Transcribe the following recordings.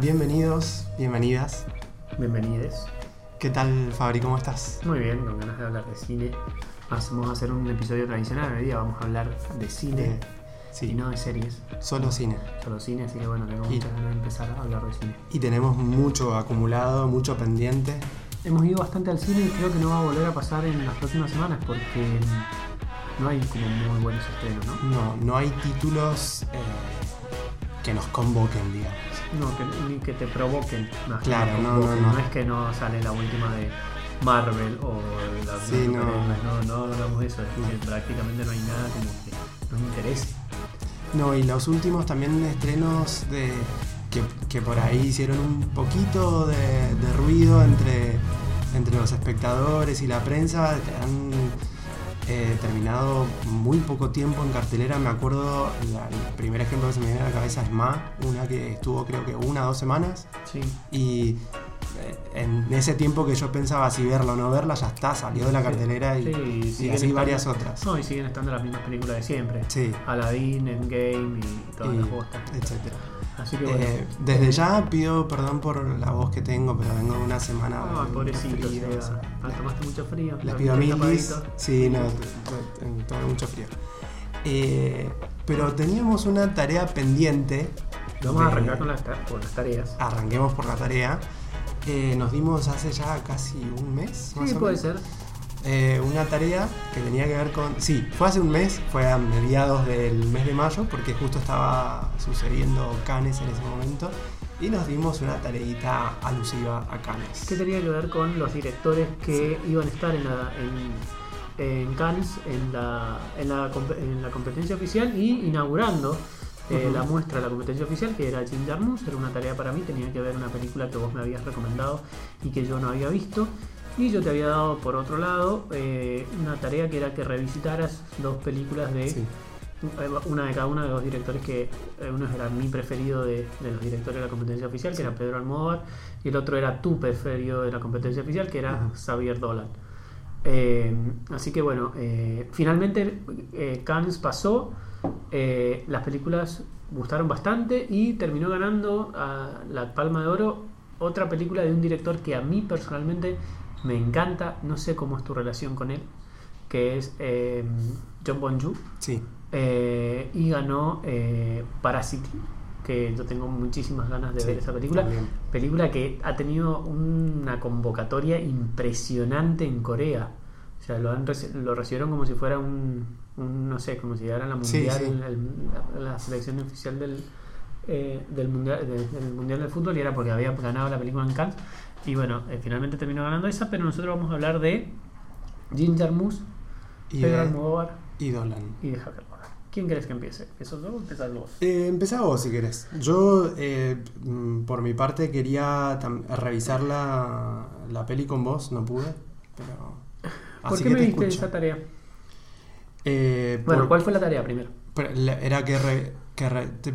Bienvenidos, bienvenidas. Bienvenides. ¿Qué tal, Fabri? ¿Cómo estás? Muy bien, con ganas de hablar de cine. Vamos a hacer un episodio tradicional. Hoy día vamos a hablar de cine y no de series. solo cine. Solo cine, así que bueno, tengo Y- muchas ganas de empezar a hablar de cine. Y tenemos mucho acumulado, mucho pendiente. Hemos ido bastante al cine y creo que no va a volver a pasar en las próximas semanas porque mm, no hay como muy buenos estrenos, ¿no? No, no hay títulos eh, que nos convoquen, digamos. No, que, ni que te provoquen. más Claro, no, convoquen. no, no. es que no sale la última de Marvel o la Sí, no. no. no, no hablamos de eso. Es No. que prácticamente no hay nada como que nos interese. No, y los últimos también estrenos de que, que por ahí hicieron un poquito de, de ruido entre, entre los espectadores y la prensa. Han eh, terminado muy poco tiempo en cartelera. Me acuerdo, la- el primer ejemplo que se me viene a la cabeza es Ma, una que estuvo creo que una o dos semanas. Sí. Y eh, en ese tiempo que yo pensaba si verla o no verla, ya está, salió de la cartelera y, Sí, y así varias otras. No, y siguen estando las mismas películas de siempre. Sí, Aladdin, Endgame y todas y las bostas. etcétera. Así que bueno. Eh, desde ya pido perdón por la voz que tengo, pero vengo de una semana. De pobrecito, sí. Ah, tomaste mucho frío. Les pido mil dis. tapadito. Sí, no, tomé mucho frío. Eh, pero teníamos una tarea pendiente. Vamos a arrancar con las, con las tareas. Arranquemos por la tarea. Eh, nos dimos hace ya casi un mes. más Sí, o puede menos, ser. Eh, una tarea que tenía que ver con. Sí, fue hace un mes, fue a mediados del mes de mayo, porque justo estaba sucediendo Cannes en ese momento. Y nos dimos una tareita alusiva a Cannes. que tenía que ver con los directores que iban a estar en, la, en, en Cannes en la, en, la, en la competencia oficial y inaugurando eh, la muestra la competencia oficial que era Jim Jarmusch, era una tarea para mí, tenía que ver una película que vos me habías recomendado y que yo no había visto y yo te había dado por otro lado eh, una tarea que era que revisitaras dos películas de Sí. una de cada uno de los directores que eh, uno era mi preferido de, de los directores de la competencia oficial, que era Pedro Almodóvar, y el otro era tu preferido de la competencia oficial, que era. Xavier Dolan. Eh, así que bueno, eh, finalmente eh, Cannes pasó, eh, las películas gustaron bastante y terminó ganando a la Palma de Oro otra película de un director que a mí personalmente me encanta, no sé cómo es tu relación con él, que es eh, John Bon-Joon. Sí. Eh, y ganó eh, Parasite, que yo tengo muchísimas ganas de Sí, ver esa película. también. Película que ha tenido una convocatoria impresionante en Corea. O sea, lo, han lo recibieron como si fuera un, un, no sé, como si era la Sí, mundial, el- la, la selección oficial del, eh, del, mundial, de- del mundial fútbol y era porque había ganado la película en Cannes. Y bueno, eh, finalmente terminó ganando esa, pero nosotros vamos a hablar de Jim Jarmusch, Y, Pedro de- Almodóvar y Dolan. y de. ¿Quién querés que empiece? ¿Empiezo yo o empezás vos? Eh, empezá vos si querés. Yo, eh, mm, por mi parte, quería revisar la, la peli con vos, no pude. Pero. ¿Por así qué que me te diste escucho. esa tarea? Eh, Bueno, por- ¿cuál fue la tarea primero? pero la- era que, re- que re- te,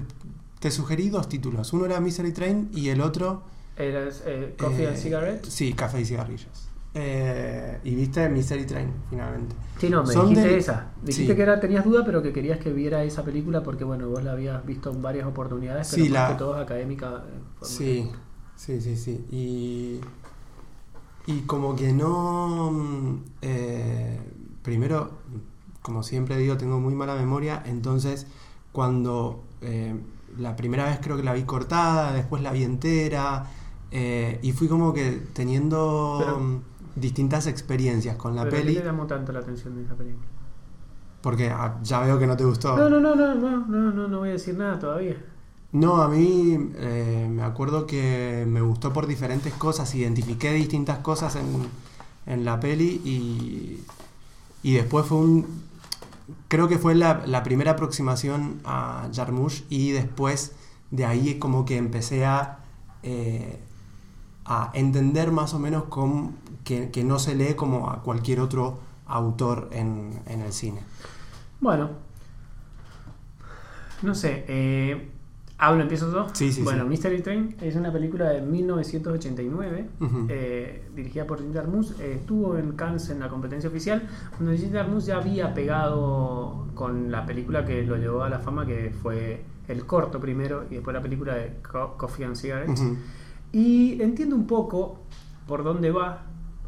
te sugerí dos títulos. Uno era Misery Train y el otro. ¿Era eh, Coffee and eh, Cigarettes? Sí, café y cigarrillos. Eh, y viste Misery Train, finalmente. Sí, no, me son dijiste del- esa. Dijiste sí. que era, tenías duda, pero que querías que viera esa película porque, bueno, vos la habías visto en varias oportunidades, pero Sí, más la- que todo académica. eh, Sí, sí, sí, sí. Y, y como que no... mm, eh, primero, como siempre digo, tengo muy mala memoria, entonces cuando eh, la primera vez creo que la vi cortada, después la vi entera, eh, y fui como que teniendo Pero- distintas experiencias con la ¿Pero peli, ¿Qué te llamó tanto la atención de esa película? porque ah, ya veo que no te gustó. No, no, no, no, no, no, no, no voy a decir nada todavía. No, a mí eh, me acuerdo que me gustó por diferentes cosas, identifiqué distintas cosas en, en la peli y, y después fue un... Creo que fue la, primera aproximación a Jarmusch y después de ahí como que empecé a, eh, a entender más o menos cómo- que, que no se lee como a cualquier otro autor en, en el cine. Bueno, no sé, eh, ¿hablo, empiezo yo? Sí, sí, Bueno, sí. Mystery Train es una película de 1989, Ujú. eh, dirigida por Jim Jarmusch, eh, estuvo en Cannes en la competencia oficial, donde Jim Jarmusch ya había pegado con la película que lo llevó a la fama, que fue el corto primero y después la película de Co- Coffee and Cigarettes. Ujú. Y entiendo un poco por dónde va,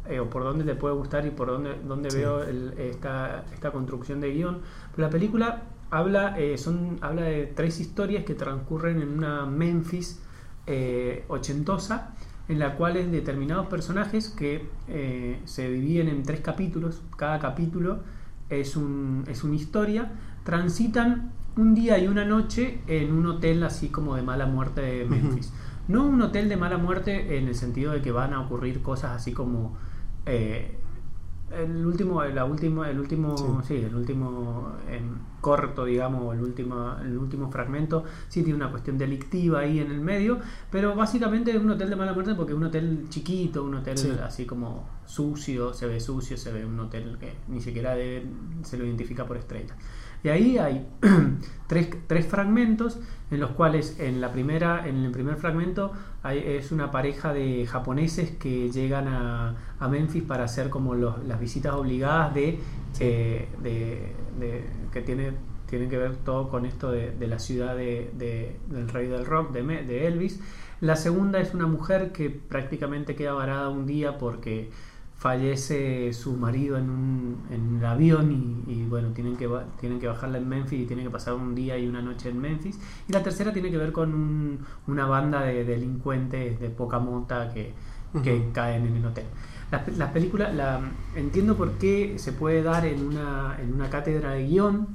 eh, o por dónde te puede gustar y por dónde, dónde Sí. veo el- esta, esta construcción de guion. Pero la película habla, eh, son, habla de tres historias que transcurren en una Memphis eh, ochentosa, en la cual determinados personajes que eh, se dividen en tres capítulos, cada capítulo es, un, es una historia, transitan un día y una noche en un hotel así como de mala muerte de. Memphis. No un hotel de mala muerte en el sentido de que van a ocurrir cosas así como eh, el último, la última, el último, Sí. sí, el último em, corto, digamos, el último, el último fragmento, sí tiene una cuestión delictiva ahí en el medio, pero básicamente es un hotel de mala muerte porque es un hotel chiquito, un hotel Sí. así como sucio, se ve sucio, se ve un hotel que ni siquiera debe- se lo identifica por estrellas. Y ahí hay tres, tres fragmentos en los cuales en la primera, en el primer fragmento hay- es una pareja de japoneses que llegan a, a Memphis para hacer como los- las visitas obligadas de, eh, de- de- que tiene, tienen que ver todo con esto de, de la ciudad de- de- del rey del rock, de Elvis. La segunda es una mujer que prácticamente queda varada un día porque fallece su marido en, un, en el avión y, y, bueno, tienen que, tienen que bajarla en Memphis y tienen que pasar un día y una noche en Memphis. Y la tercera tiene que ver con un- una banda de delincuentes de poca monta que, que Ujú. caen en el hotel. Las, las películas, la, entiendo por qué se puede dar en una, en una cátedra de guion,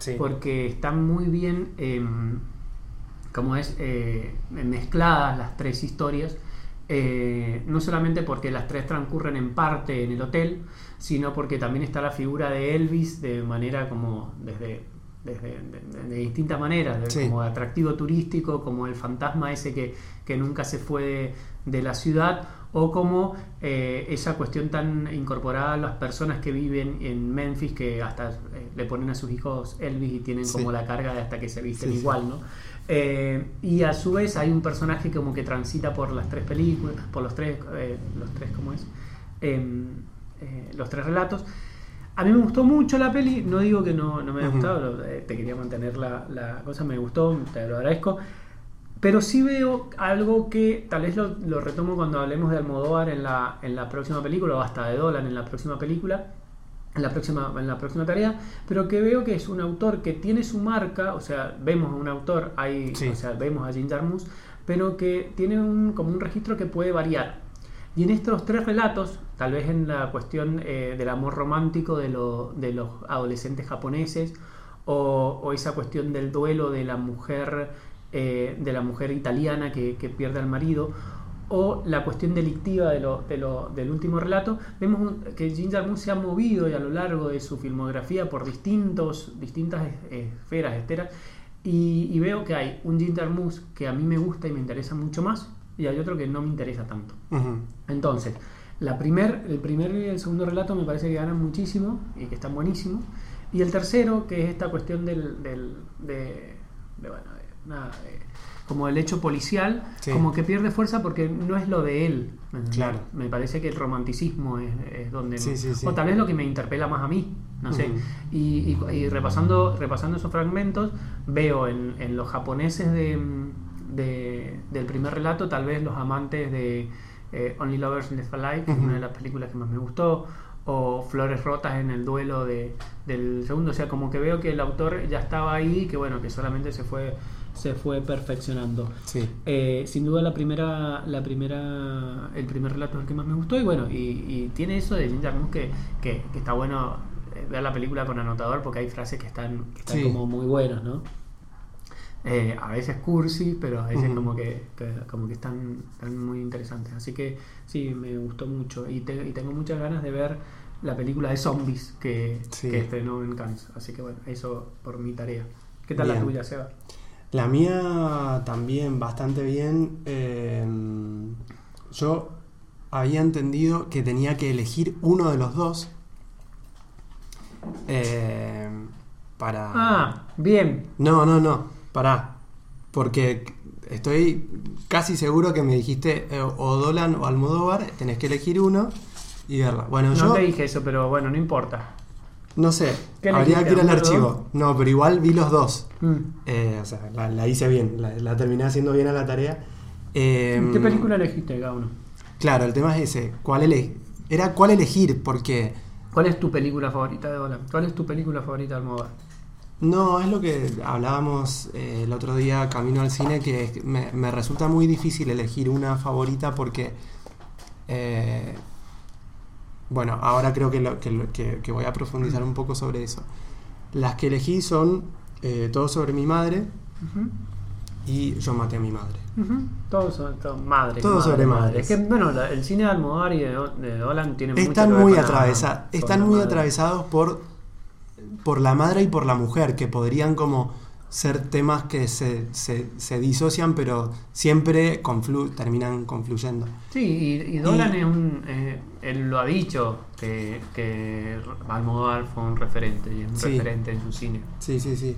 Sí. porque están muy bien, em, como es, eh, mezcladas las tres historias. Eh, no solamente porque las tres transcurren en parte en el hotel, sino porque también está la figura de Elvis de manera como desde, desde de, de distintas maneras, de- Sí. como atractivo turístico, como el fantasma ese que, que nunca se fue de, la ciudad, o como eh, esa cuestión tan incorporada a las personas que viven en Memphis que hasta eh, le ponen a sus hijos Elvis y tienen Sí. como la carga de hasta que se visten sí. igual, ¿no? Eh, y a su vez hay un personaje como que transita por las tres películas, por los tres, eh, los tres, ¿cómo es? Em, eh, los tres relatos. A mí me gustó mucho la peli, no digo que no, no me haya gustado, eh, te quería mantener la, la cosa, me gustó, te lo agradezco. Pero sí veo algo que tal vez lo, lo retomo cuando hablemos de Almodóvar en la, en la próxima película, o hasta de Dolan en la próxima película, en la próxima, en la próxima tarea, pero que veo que es un autor que tiene su marca, o sea, vemos a un autor, hay, Sí. o sea, vemos a Jim Jarmusch, pero que tiene un, como un registro que puede variar. Y en estos tres relatos, tal vez en la cuestión eh, del amor romántico de, lo- de los adolescentes japoneses, o, o esa cuestión del duelo de la mujer, eh, de la mujer italiana que, que pierde al marido, o la cuestión delictiva de lo, de lo- del último relato, vemos un- que Jim Jarmusch se ha movido y a lo largo de su filmografía por distintos, distintas esferas, esteras, y, y veo que hay un Jim Jarmusch que a mí me gusta y me interesa mucho más, y hay otro que no me interesa tanto. Ujú. Entonces, la primer, el primer y el segundo relato me parece que ganan muchísimo y que están buenísimos. Y el tercero, que es esta cuestión del, del- de, de, bueno, de- nada, de- como el hecho policial, Sí. como que pierde fuerza porque no es lo de él. Claro. Me parece que el romanticismo es, es donde... Sí, sí, sí. O tal vez lo que me interpela más a mí, no sé. Ujú. Y, y- y repasando, repasando esos fragmentos, veo en, en los japoneses de, de- del primer relato, tal vez los amantes de eh, Only Lovers Left Alive, que es Ujú. una de las películas que más me gustó, o Flores Rotas en el duelo de, del segundo. O sea, como que veo que el autor ya estaba ahí, que bueno, que solamente se fue, se fue perfeccionando. Sí. Eh, sin duda la primera, la primera, el primer relato es el que más me gustó y bueno, y, y tiene eso de Jim Jarmusch que, que, que está bueno eh, ver la película con anotador porque hay frases que están, que están Sí. como muy buenas, ¿no? Eh, a veces cursi, pero a veces como que, que- como que están, están muy interesantes. Así que sí, me gustó mucho y, te- y tengo muchas ganas de ver la película de zombies que, Sí. que estrenó en Cannes. Así que bueno, eso por mi tarea. ¿Qué tal la tuya, Seba? La mía también bastante bien. Eh, yo había entendido que tenía que elegir uno de los dos. eh, para... Ah, bien. No, no, no, pará. Porque estoy casi seguro que me dijiste eh, o Dolan o Almodóvar, tenés que elegir uno y verla. Bueno, No yo... te dije eso, pero bueno, no importa. No sé, ¿Qué habría que ir al archivo. No, pero igual vi los dos. Mm. Eh, o sea, la, la hice bien, la, la terminé haciendo bien a la tarea. Eh, ¿Qué película elegiste cada uno? Claro, el tema es ese. ¿Cuál ele- Era cuál elegir, porque ¿Cuál es tu película favorita de Dolan? ¿Cuál es tu película favorita de Almodóvar? no, es lo que hablábamos eh, el otro día camino al cine, que me, me resulta muy difícil elegir una favorita porque, eh, bueno, ahora creo que, lo- que lo- que- que voy a profundizar un poco sobre eso. Las que elegí son eh, Todo sobre mi madre y Yo maté a mi madre. Ujú. Todo sobre todo, madre. Todo madre, sobre madre. madres. Es que, bueno, la- el cine de Almodóvar y de, de Dolan tiene mucho Están que ver muy atravesa- con están muy atravesados por, por la madre y por la mujer, que podrían como ser temas que se, se, se disocian, pero siempre conflu- terminan confluyendo. Sí, y, y Dolan Y- es un. eh, él lo ha dicho, que, que Almodóvar fue un referente, y es un Sí. referente en su cine. Sí, sí, sí.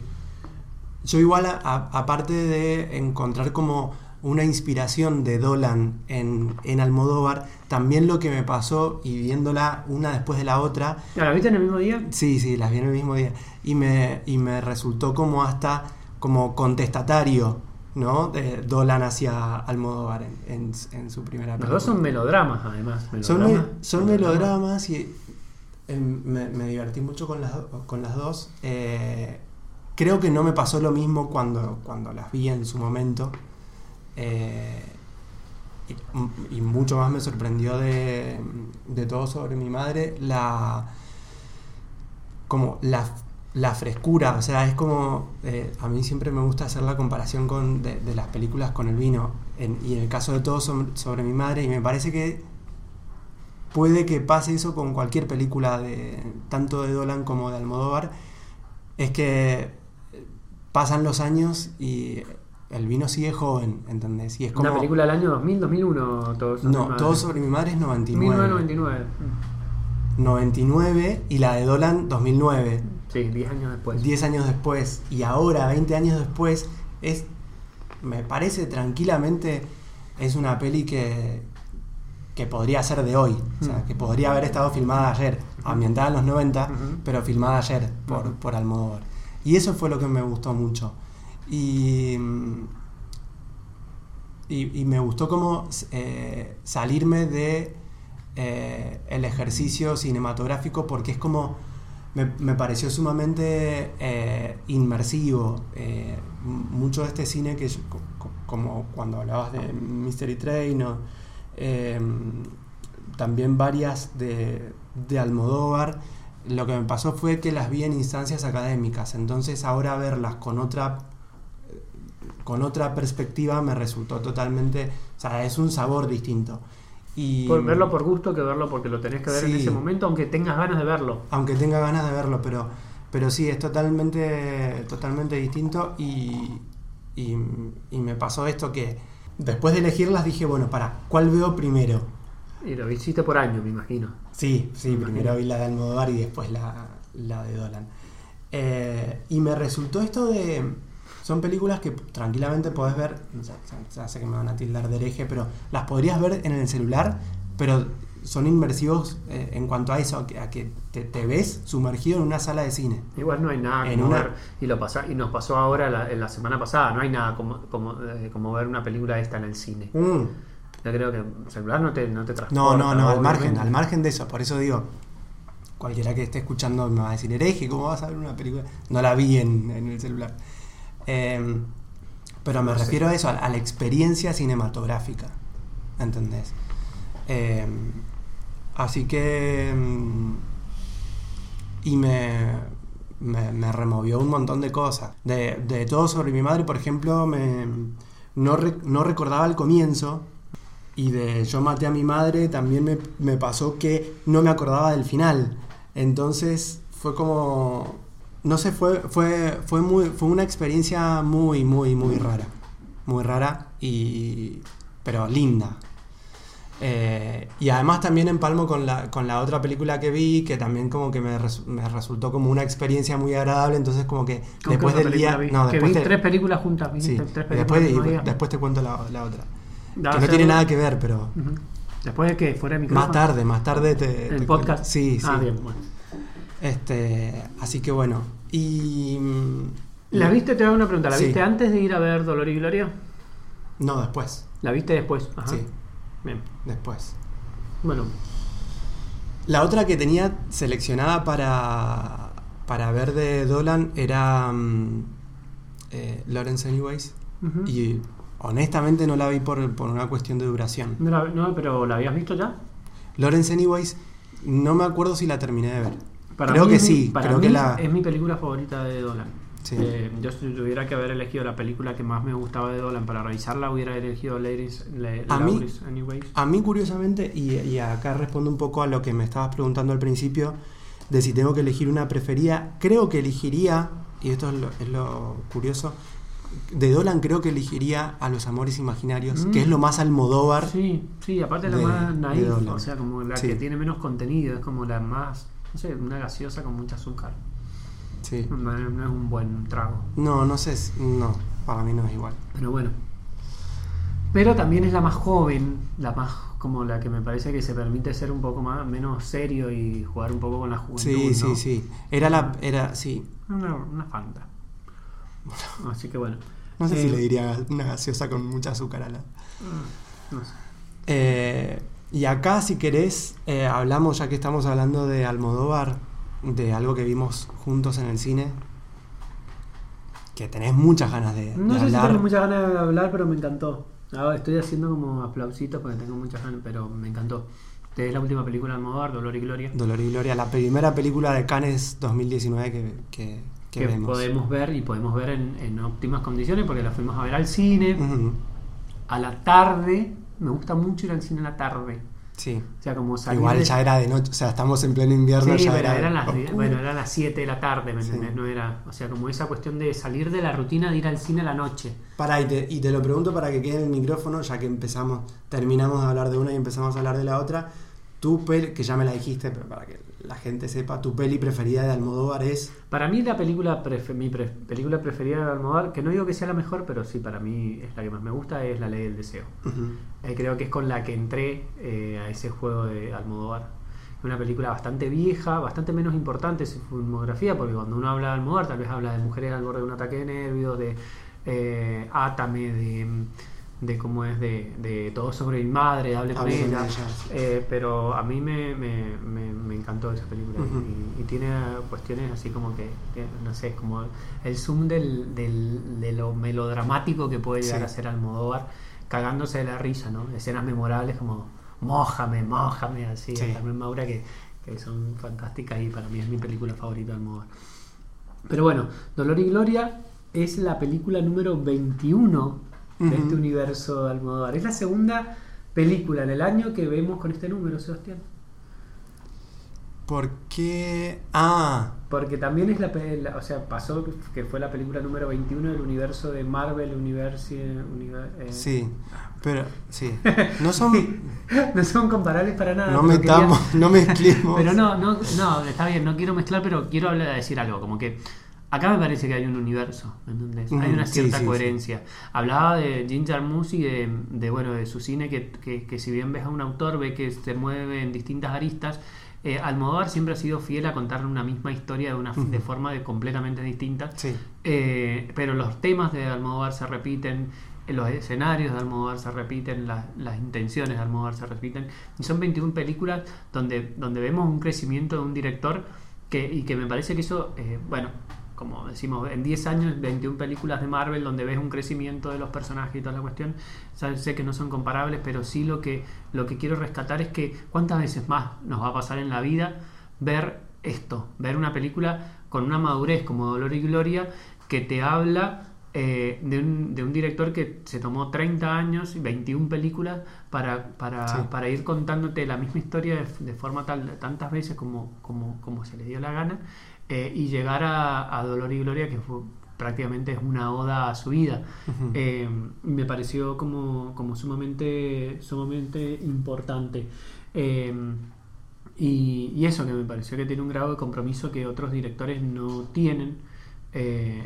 Yo igual, aparte de encontrar como una inspiración de Dolan en, en Almodóvar, también lo que me pasó y viéndola una después de la otra, ¿La viste en el mismo día? Sí, sí, las vi en el mismo día. Y me, y me resultó como hasta como contestatario, ¿no? De Dolan hacia Almodóvar en, en, en su primera Los película. dos son melodramas, además. Son, me- melodramas. y eh, me, me divertí mucho con las, con las dos. Eh, creo que no me pasó lo mismo cuando, cuando las vi en su momento. Eh, y, mucho más me sorprendió de, de todo sobre mi madre la como la, la frescura o sea es como eh, a mí siempre me gusta hacer la comparación con de, las películas con el vino. Y en el caso de todo sobre, sobre mi madre y me parece que puede que pase eso con cualquier película de tanto de Dolan como de Almodóvar es que pasan los años y el vino sigue joven ¿entendés? y es como Una película del año 2000, 2001, todo sobre no, todo sobre mi madre es 99. 1999. 99 y la de Dolan 2009. Sí, 10 años después. 10 años después y ahora 20 años después es me parece tranquilamente es una peli que que podría ser de hoy, o sea, Mm. que podría haber estado filmada ayer, ambientada en los 90, Ujú. pero filmada ayer por, por Almodóvar. Y eso fue lo que me gustó mucho. Y y, me gustó como eh, salirme de eh, el ejercicio cinematográfico porque es como me, me pareció sumamente eh, inmersivo mucho de este cine que yo- co- co- como cuando hablabas de Mystery Train o también varias de, de Almodóvar lo que me pasó fue que las vi en instancias académicas. Entonces ahora verlas con otra con otra perspectiva me resultó totalmente, o sea, es un sabor distinto. Y Por verlo por gusto que verlo porque lo tenés que ver en ese momento, aunque tengas ganas de verlo. aunque tenga ganas de verlo, pero pero sí es totalmente totalmente distinto y, y, y me pasó esto que después de elegirlas dije, bueno, para, ¿cuál veo primero? Y lo hiciste por año, me imagino. Sí, sí, Me primero imagino. vi la de Almodóvar y después la, la de Dolan. Eh, y me resultó esto de... Son películas que tranquilamente podés ver, ya, ya- ya sé que me van a tildar de hereje, pero las podrías ver en el celular, pero son inmersivos eh, en cuanto a eso, a que, a que te, te ves sumergido en una sala de cine. Igual no hay nada En como una- ver, y, lo pasa, y nos pasó ahora la, en la semana pasada, no hay nada como, como, eh, como ver una película esta en el cine. Mm. Yo creo que el celular no te, no te transporta. No, no, no, al margen, al margen de eso, por eso digo, cualquiera que esté escuchando me va a decir, hereje, ¿cómo vas a ver una película? No la vi en, en el celular. Eh, pero me refiero a eso, a, a la experiencia cinematográfica, ¿entendés? Eh, así que... mm, Y me, me, me removió un montón de cosas. De, de todo sobre mi madre, por ejemplo, me, no, re- no recordaba el comienzo, y de Yo maté a mi madre también me, me pasó que no me acordaba del final. Entonces fue como. No sé, fue, fue, fue, muy, fue una experiencia muy, muy, muy rara. Muy rara y. pero linda. Eh, y además también empalmo con la, con la otra película que vi, que también como que me, res- me resultó como una experiencia muy agradable. Entonces como que ¿Con después del día. vi? No, que después vi te- tres películas juntas. sí, ¿viste? Tres películas después, y después te cuento la, la otra. Da- Que no tiene nada que ver, pero... Después de que fuera de micrófono. Más tarde, más tarde te... ¿El te podcast? cuento. Sí, sí. Ah, bien, bueno. Este, así que bueno. Y. mm, ¿La viste? Te hago una pregunta. ¿La Sí. viste antes de ir a ver Dolor y Gloria? No, después. ¿La viste después? Ajá. Sí, Bien. después. Bueno, La otra que tenía seleccionada para, para ver de Dolan era mm, eh, Lawrence Anyways. Y honestamente no la vi por, por una cuestión de duración. no, no, pero ¿la habías visto ya? Lawrence Anyways, no me acuerdo si la terminé de ver. Para creo mí que sí, para creo mí que la... es mi película favorita de Dolan. Sí. Eh, yo si tuviera que haber elegido la película que más me gustaba de Dolan para revisarla, hubiera elegido Ladies, Le- A mí- Anyways. A mí, curiosamente, y, y acá respondo un poco a lo que me estabas preguntando al principio, de si tengo que elegir una preferida, creo que elegiría, y esto es lo, es lo curioso, de Dolan creo que elegiría a Los Amores Imaginarios, Mm. que es lo más Almodóvar. Sí, sí, aparte es la de- más de naif, o sea, como la Sí. que tiene menos contenido, es como la más, no sé, una gaseosa con mucho azúcar. Sí. No, no es un buen trago. No, no sé, no, para mí no es igual. Pero bueno. Pero también es la más joven, la más como la que me parece que se permite ser un poco más menos serio y jugar un poco con la juventud. Sí, ¿no? sí, sí. Era la, era, sí. Una, una fanta. Así que bueno. No sé Eh, si le diría una gaseosa con mucha azúcar a la. mm, No sé. Eh, y acá, si querés, eh, hablamos, ya que estamos hablando de Almodóvar, de algo que vimos juntos en el cine, que tenés muchas ganas de, de No sé si tengo muchas ganas de hablar, pero me encantó. Ahora estoy haciendo como aplausitos porque tengo muchas ganas, pero me encantó. Es la última película de Almodóvar, Dolor y Gloria. Dolor y Gloria, la primera película de Cannes 2019 que, que, que que vemos. podemos ver y podemos ver en, en óptimas condiciones porque la fuimos a ver al cine a la tarde. Me gusta mucho ir al cine a la tarde. Sí. O sea, como salir Igual de- ya era de noche, o sea, estamos en pleno invierno. Sí, ya pero era eran las, bueno, eran las 7 de la tarde, ¿me Sí. entendés? No era, o sea, como esa cuestión de salir de la rutina de ir al cine a la noche. Pará, y te, y te lo pregunto para que quede en el micrófono, ya que empezamos, terminamos de hablar de una y empezamos a hablar de la otra. Peli, que ya me la dijiste, pero para que la gente sepa, tu peli preferida de Almodóvar es. Para mí la película prefe- mi pre- película preferida de Almodóvar, que no digo que sea la mejor, pero sí para mí es la que más me gusta, es La Ley del Deseo. Eh, creo que es con la que entré eh, a ese juego de Almodóvar. Es una película bastante vieja, bastante menos importante su filmografía, porque cuando uno habla de Almodóvar tal vez habla de mujeres al borde de un ataque de nervios, de eh, Átame, de, de cómo es de, de todo sobre mi madre, hable con ella. Eh, pero a mí me, me, me- me encantó esa película y, y tiene cuestiones así como que, que, no sé, como el zoom del, del- de lo melodramático que puede llegar Sí. a ser Almodóvar, cagándose de la risa, ¿no? Escenas memorables como Mójame, mójame, así, Sí. Carmen Maura que, que son fantásticas y para mí es mi película favorita de Almodóvar. Pero bueno, Dolor y Gloria es la película número 21 de este universo de Almodóvar. Es la segunda película en el año que vemos con este número, Sebastián. ¿Por qué? Ah, Porque también es la, la- o sea, pasó que fue la película número 21 del universo de Marvel Universe, univer- eh, sí. Pero, sí. No son. no son comparables para nada. No metamos, quería- no mezclemos. Pero no, no, no, está bien, no quiero mezclar, pero quiero hablar, decir algo, como que acá me parece que hay un universo, ¿entendés? Ujú, Hay una sí, cierta sí, coherencia. Hablaba de Jim Jarmusch y de, de, bueno, de su cine, que, que, que si bien ves a un autor, ve que se mueve en distintas aristas, eh, Almodóvar siempre ha sido fiel a contar una misma historia de, una, de forma de completamente distinta. Sí. Eh, pero los temas de Almodóvar se repiten, eh, los escenarios de Almodóvar se repiten, la- las intenciones de Almodóvar se repiten. Y son 21 películas donde, donde vemos un crecimiento de un director que, y que me parece que eso, eh, bueno, como decimos, en 10 años, 21 películas de Marvel donde ves un crecimiento de los personajes y toda la cuestión, sé que no son comparables, pero sí lo que, lo que quiero rescatar es que cuántas veces más nos va a pasar en la vida ver esto, ver una película con una madurez como Dolor y Gloria que te habla eh, de, un, de un director que se tomó 30 años y 21 películas para, para, Sí. para ir contándote la misma historia de, de forma tal, tantas veces como, como, como se le dio la gana eh, y llegar a, a Dolor y Gloria que fue prácticamente es una oda a su vida. Eh, me pareció como, como sumamente, sumamente importante. Eh, y, y eso que me pareció que tiene un grado de compromiso que otros directores no tienen. que,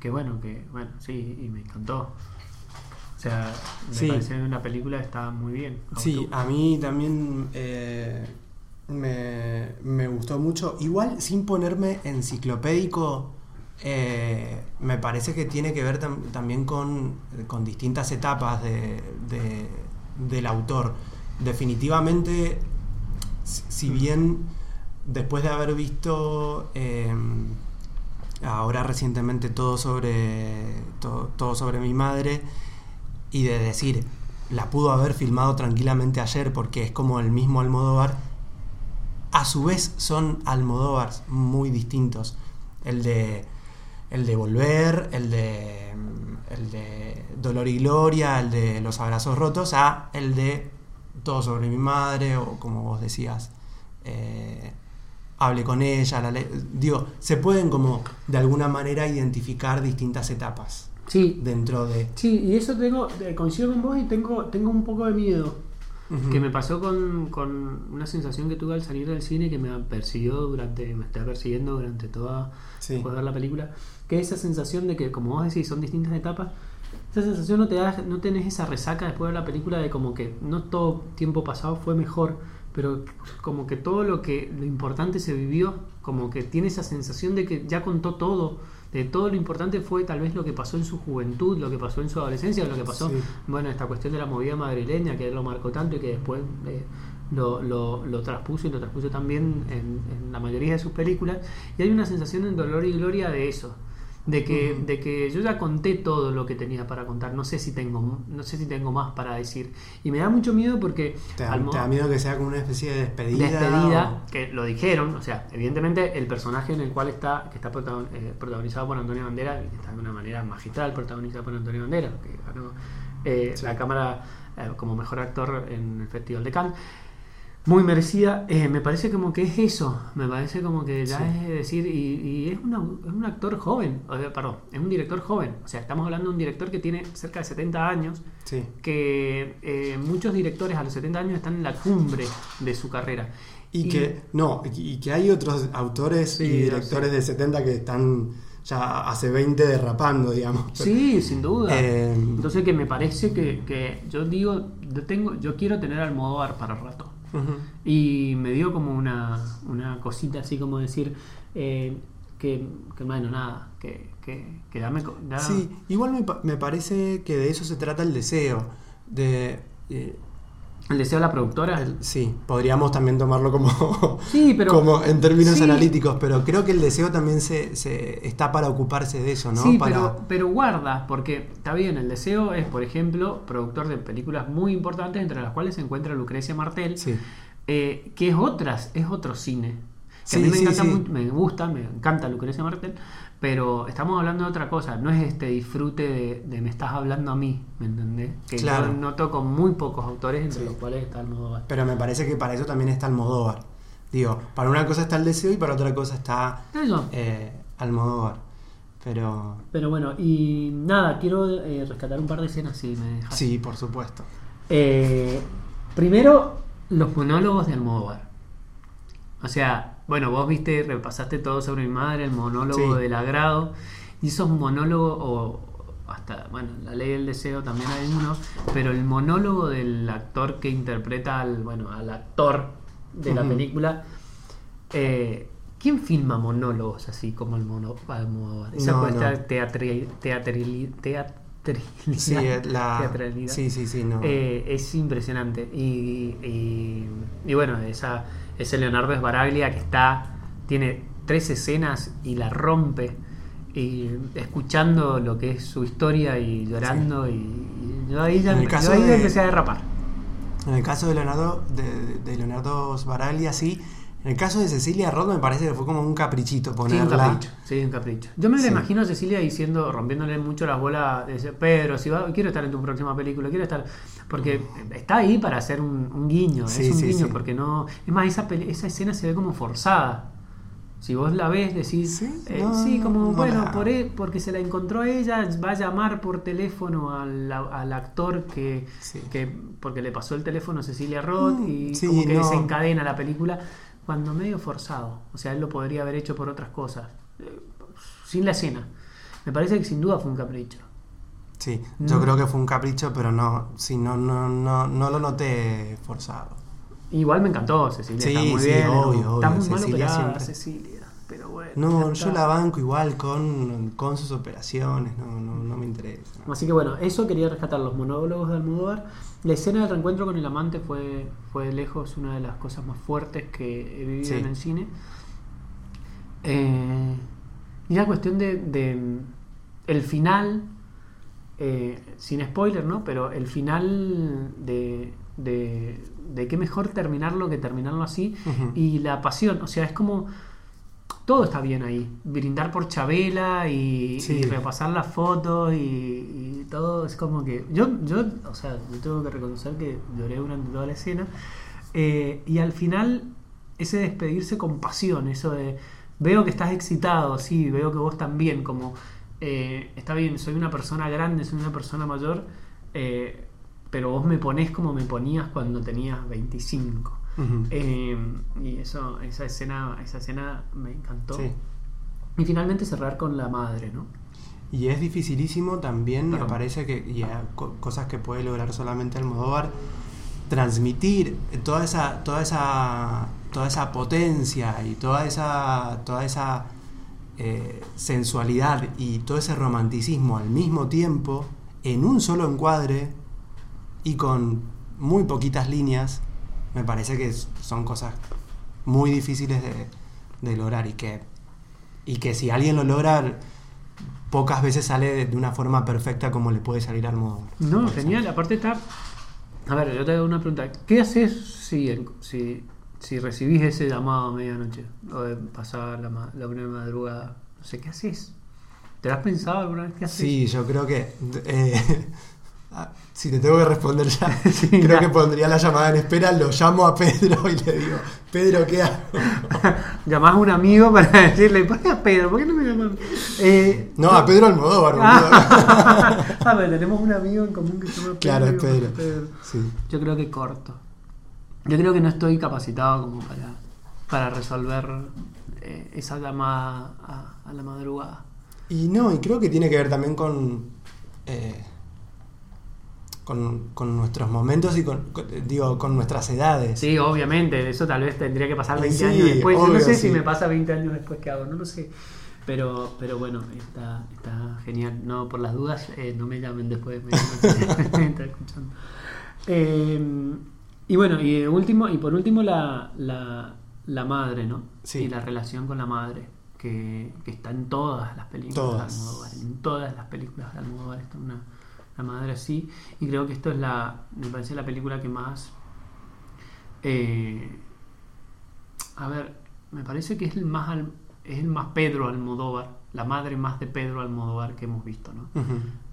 que bueno, que bueno, sí, y me encantó. O sea, me Sí. pareció que una película está muy bien. Sí, a mí también me, me gustó mucho. Igual, sin ponerme enciclopédico, eh, me parece que tiene que ver tam- también con, con distintas etapas de- de- del autor. Definitivamente, si si bien después de haber visto eh, ahora recientemente todo sobre todo, todo sobre mi madre y de decir la pudo haber filmado tranquilamente ayer porque es como el mismo Almodóvar a su vez son Almodóvars muy distintos el de el de Volver el de el de Dolor y Gloria el de Los abrazos rotos a el de Todo sobre mi madre o como vos decías eh, hable con ella la digo se pueden como de alguna manera identificar distintas etapas Sí, dentro de sí, y eso tengo, eh, coincido con vos y tengo, tengo un poco de miedo. Que me pasó con, con una sensación que tuve al salir del cine que me persiguió durante, me está persiguiendo durante toda Sí. después de ver la película, que es esa sensación de que, como vos decís, son distintas etapas, esa sensación no te da, no tenés esa resaca después de la película de como que no todo tiempo pasado fue mejor, pero como que todo lo que lo importante se vivió, como que tiene esa sensación de que ya contó todo, de todo lo importante fue tal vez lo que pasó en su juventud, lo que pasó en su adolescencia, lo que pasó, Sí. bueno, esta cuestión de la movida madrileña que él lo marcó tanto y que después eh, lo, lo, lo traspuso y lo traspuso también en, en la mayoría de sus películas. Y hay una sensación en Dolor y Gloria de eso. De que, de que yo ya conté todo lo que tenía para contar. No sé si tengo, no sé si tengo más para decir. Y me da mucho miedo porque ¿Te da, Almo- te da miedo que sea como una especie de despedida? despedida, que lo dijeron, o sea, evidentemente el personaje en el cual está, que está protagon- eh, protagonizado por Antonio Bandera, y que está de una manera magistral protagonizado por Antonio Bandera, que ganó eh, Sí. la cámara eh, como mejor actor en el Festival de Cannes. Muy merecida, eh, me parece como que es eso, me parece como que ya Sí. es decir, y, y es, una- es un actor joven, o sea, perdón, es un director joven, o sea, estamos hablando de un director que tiene cerca de 70 años, Sí. que eh, muchos directores a los 70 años están en la cumbre de su carrera. Y, que, no, y y que hay otros autores Sí, y directores de 70 que están ya hace 20 derrapando, digamos. Sí, sin duda. Eh, Entonces que me parece que, que yo digo, yo tengo, yo quiero tener Almodóvar para rato. Y me dio como una, una cosita así como decir eh, que, que, bueno, nada, que, que, dame... Sí, igual me, me parece que de eso se trata el deseo. De, eh, El deseo de la productora. el- sí, podríamos también tomarlo como, Sí, pero- como en términos sí. analíticos, pero creo que el deseo también se, se está para ocuparse de eso, ¿no? Sí, para, pero, pero guarda, porque está bien, el deseo es, por ejemplo, productor de películas muy importantes, entre las cuales se encuentra Lucrecia Martel, Sí. eh, que es otras, es otro cine. Que a Sí, mí me sí, encanta, me gusta, me encanta Lucrecia Martel, pero estamos hablando de otra cosa, no es este disfrute de, de me estás hablando a mí, ¿me entendés? Que Claro. yo noto con muy pocos autores, entre Sí. los cuales está Almodóvar. Pero me parece que para eso también está Almodóvar. Digo, para una cosa está el deseo y para otra cosa está eh, Almodóvar. Pero Pero bueno, y nada, quiero eh, rescatar un par de escenas si me dejas. sí, por supuesto. Eh, primero, los monólogos de Almodóvar. O sea, bueno, vos viste, repasaste todo sobre mi madre, el monólogo Sí. del agrado, y esos monólogos, o hasta, bueno, la ley del deseo también hay uno, pero el monólogo del actor que interpreta al, bueno, al actor de la película, eh, ¿quién filma monólogos así como el mono Almodóvar? Esa No, no. teatri- teatralidad. Sí, eh, la, teatralidad. sí, sí, sí, no. Eh, es impresionante. Y, y- y bueno, esa, ese Leonardo Sbaraglia que está, tiene tres escenas y la rompe. Y escuchando lo que es su historia y llorando. Y, y yo ahí ya En el yo caso ahí de- empecé a derrapar. En el caso de Leonardo, de, de Leonardo Sbaraglia, sí. En el caso de Cecilia Roth me parece que fue como un caprichito Sí, un ponerla. capricho. Sí, un capricho. Yo me la Sí. imagino a Cecilia diciendo, rompiéndole mucho las bolas, de ese, Pedro, si va, quiero estar en tu próxima película, quiero estar. Porque está ahí para hacer un, un guiño, Sí, es un sí, guiño, sí. porque no. Es más, esa, esa escena se ve como forzada. Si vos la ves, decís, Sí, eh, no, sí, como, no bueno, por e- porque se la encontró ella, va a llamar por teléfono al, al actor que, Sí. que, porque le pasó el teléfono a Cecilia Roth Mm, y sí, como que desencadena la película, cuando medio forzado. O sea, él lo podría haber hecho por otras cosas, eh, sin la escena. Me parece que sin duda fue un capricho. Sí, yo No. creo que fue un capricho, pero no, sí, no, no, no, no lo noté forzado. Igual me encantó Cecilia, Sí, está muy sí, bien. obvio, está obvio, muy mal operada. Cecilia, pero bueno. No, yo está. la banco igual con, con sus operaciones, no, no, no me interesa. Así que bueno, eso quería rescatar los monólogos de Almodóvar. La escena del reencuentro con el amante fue, fue de lejos una de las cosas más fuertes que he vivido Sí. en el cine. Eh, y la cuestión de, de el final, eh, sin spoiler, ¿no? Pero el final de, de, de qué mejor terminarlo que terminarlo así. Y la pasión, o sea, es como todo está bien ahí. Brindar por Chabela y, Sí. y repasar las fotos y, y todo es como que. Yo, yo, o sea, yo tengo que reconocer que lloré durante toda la escena. Eh, y al final, ese despedirse con pasión, eso de. Veo que estás excitado, sí, veo que vos también, como. Eh, está bien, soy una persona grande, soy una persona mayor, eh, pero vos me ponés como me ponías cuando tenías 25. Ujú. Eh, y eso, esa escena, esa escena me encantó. Sí. Y finalmente cerrar con la madre, ¿no? Y es dificilísimo también, me parece que, y a- co- cosas que puede lograr solamente Almodóvar, transmitir toda esa, toda esa, toda esa potencia y toda esa, toda esa eh, sensualidad y todo ese romanticismo al mismo tiempo en un solo encuadre y con muy poquitas líneas, me parece que son cosas muy difíciles de, de lograr y que, y que si alguien lo logra, pocas veces sale de, de una forma perfecta como le puede salir al modo. No, genial. Aparte está. A ver, yo te hago una pregunta. ¿Qué haces si, si, si recibís ese llamado a medianoche? O de pasar la, ma- la una de madrugada. No sé, ¿qué haces? ¿Te lo has pensado alguna vez? ¿Qué haces? Sí, yo creo que. eh, ah, si te tengo que responder ya, Sí, creo ya. que pondría la llamada en espera, lo llamo a Pedro y le digo, Pedro, ¿qué hago? Llamás a un amigo para decirle, ¿por qué a Pedro? ¿Por qué no me llaman? Eh, No, a Pedro Almodóvar, ah, pero tenemos un amigo en común que se llama Pedro. Claro, es Pedro. sos Sí. Yo creo que corto. Yo creo que no estoy capacitado como para, para resolver eh, esa llamada a, a la madrugada. Y no, y creo que tiene que ver también con. eh, con, con nuestros momentos y con, con- digo, con nuestras edades. Sí, obviamente, eso tal vez tendría que pasar 20 Sí, años después. Yo no sé si me pasa 20 años después qué hago, no lo sé. Pero, pero bueno, está, está genial. No, por las dudas, eh, no me llamen después de medianoche. Me está escuchando. Eh, y bueno, y de último, y por último la, la, la madre, ¿no? Sí. Y la relación con la madre, que, que está en todas las películas Todas. de Almodóvar. En todas las películas de Almodóvar está una, la madre así. Y creo que esto es la, me parece la película que más eh, a ver, me parece que es el más al- es el más Pedro Almodóvar, la madre más de Pedro Almodóvar que hemos visto, ¿no?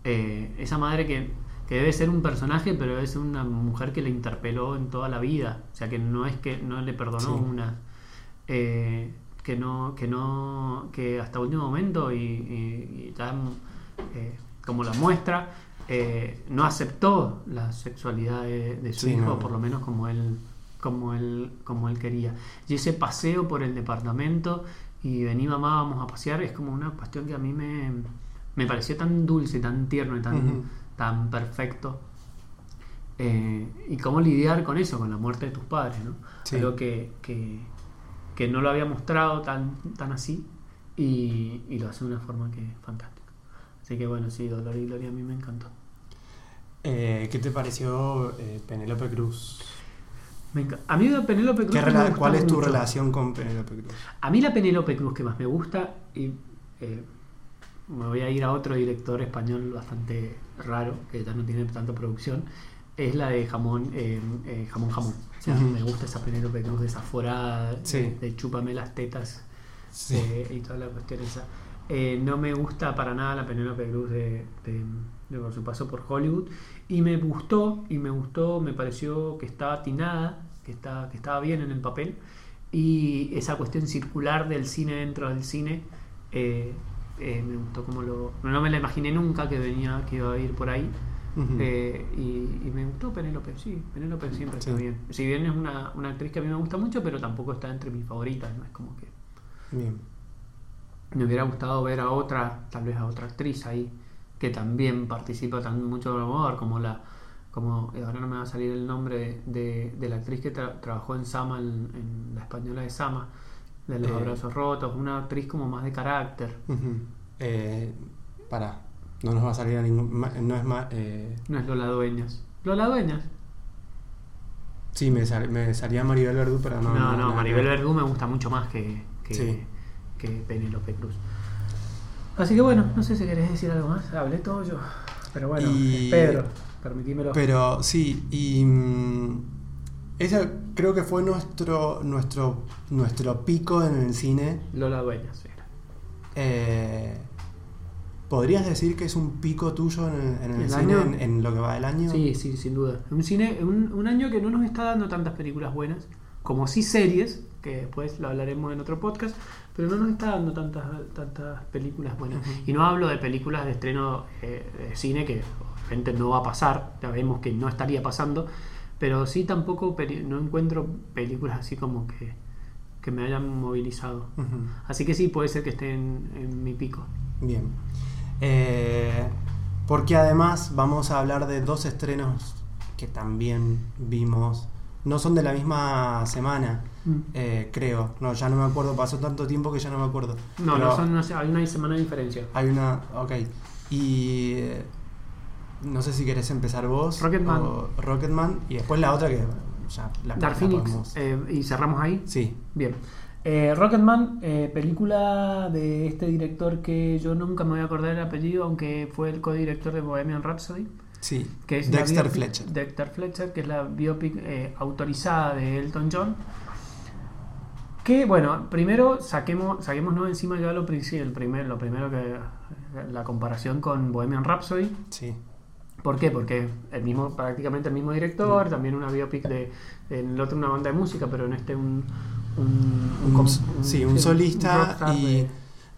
Eh, esa madre que, que debe ser un personaje, pero ser una mujer que le interpeló en toda la vida, o sea que no es que no le perdonó Sí. una, eh, que no, que no, que hasta último momento y, y- y ya eh, como la muestra eh, no aceptó la sexualidad de, de su Sí, hijo, no. por lo menos como él como él como él quería y ese paseo por el departamento y vení mamá vamos a pasear es como una cuestión que a mí me, me pareció tan dulce tan tierno y tan. Tan perfecto Eh, y cómo lidiar con eso con la muerte de tus padres no Sí. algo que, que, que no lo había mostrado tan tan así y, y lo hace de una forma que es fantástica así que bueno sí Dolor y Gloria a mí me encantó Eh, ¿Qué te pareció eh, Penélope Cruz? Me a mí Penélope Cruz ¿Qué me ¿Cuál es tu mucho. relación con Penélope Cruz? A mí la Penélope Cruz que más me gusta, y eh, me voy a ir a otro director español bastante raro, que ya no tiene tanta producción, es la de jamón, eh, eh, jamón jamón. O sea, Ujú. me gusta esa Penélope Cruz desaforada, Sí. de, de chúpame las tetas Sí. eh, y toda la cuestión esa. Eh, no me gusta para nada la Penélope Cruz de, de- de por su paso por Hollywood y me gustó y me gustó, me pareció que estaba atinada, que, estaba que estaba bien en el papel y esa cuestión circular del cine dentro del cine eh, me gustó como lo no me la imaginé nunca que venía que iba a ir por ahí eh, y, y me gustó Penélope, sí, Penélope siempre está bien. Si bien es una, una actriz que a mí me gusta mucho, pero tampoco está entre mis favoritas, no es como que Bien. me hubiera gustado ver a otra, tal vez a otra actriz ahí, que también participa tan mucho de Almodóvar como la como eh, ahora no me va a salir el nombre de, de la actriz que tra- trabajó en Sama, en, en la española de Sama, de los Eh. abrazos rotos, una actriz como más de carácter. Eh, pará, no nos va a salir a ningún. ma- No es más. Eh, No es Lola Dueñas. Lola Dueñas. sí, me, sal- me salía Maribel Verdú, pero no. No, no, Maribel ver. Verdú me gusta mucho más que, que, Sí. que Penélope Cruz. Así que bueno, no sé si querés decir algo más. Hablé todo yo. Pero bueno, Y- es Pedro, permitímelo. Pero sí, y. mm, ese creo que fue nuestro, nuestro, nuestro pico en el cine. Lola Dueñas era. Eh, ¿Podrías decir que es un pico tuyo en el, en el ¿El cine en, en lo que va del año? Sí, sí, sin duda. Un cine, un, un año que no nos está dando tantas películas buenas, como sí series, que después lo hablaremos en otro podcast, pero no nos está dando tantas, tantas películas buenas. Ujú. Y no hablo de películas de estreno eh, de cine, que obviamente no va a pasar, ya vemos que no estaría pasando, pero sí tampoco no encuentro películas así como que, que me hayan movilizado. Así que sí, puede ser que esté en, en mi pico. Bien. Eh, porque además vamos a hablar de dos estrenos que también vimos. No son de la misma semana, Mm. eh, creo. No, ya no me acuerdo. Pasó tanto tiempo que ya no me acuerdo. No, Pero no, son, sé, hay una semana de diferencia. Hay una. Ok. Y. no sé si querés empezar vos. Rocketman. o Rocketman. Y después la otra que ya la, Dark Phoenix. podemos- eh, y cerramos ahí. Sí. Bien. Eh, Rocketman, eh, película de este director que yo nunca me voy a acordar el apellido, aunque fue el codirector de Bohemian Rhapsody, Sí. que es Dexter biopic- Fletcher. Dexter Fletcher, que es la biopic eh, autorizada de Elton John. Que bueno, primero saquemos, saquémonos encima ya lo, el primer, lo primero que la comparación con Bohemian Rhapsody. Sí. ¿Por qué? Porque el mismo, prácticamente el mismo director, también una biopic de, en el otro una banda de música, pero en este un, un, Un- com- sí, un solista y-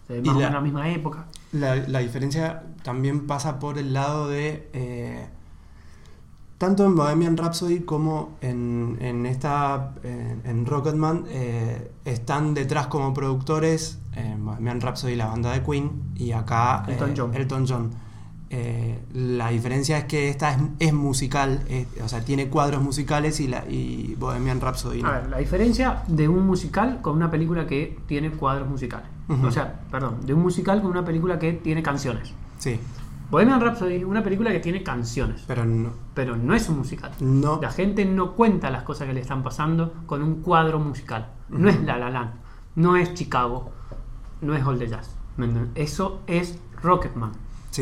de, de y más o la- menos la misma época. La, la diferencia también pasa por el lado de. eh, tanto en Bohemian Rhapsody como en, en esta. En, en Rocketman eh, están detrás como productores. En Bohemian Rhapsody la banda de Queen y acá Elton eh, John. Elton John. Eh, la diferencia es que esta es, es musical, es- o sea, tiene cuadros musicales y, la, y Bohemian Rhapsody. no. A ver, la diferencia de un musical con una película que tiene cuadros musicales. Ujú. O sea, perdón, de un musical con una película que tiene canciones. Sí, Bohemian Rhapsody es una película que tiene canciones, pero no. pero no es un musical. no La gente no cuenta las cosas que le están pasando con un cuadro musical. No es La La Land, no es Chicago, no es All the Jazz. Eso es Rocketman.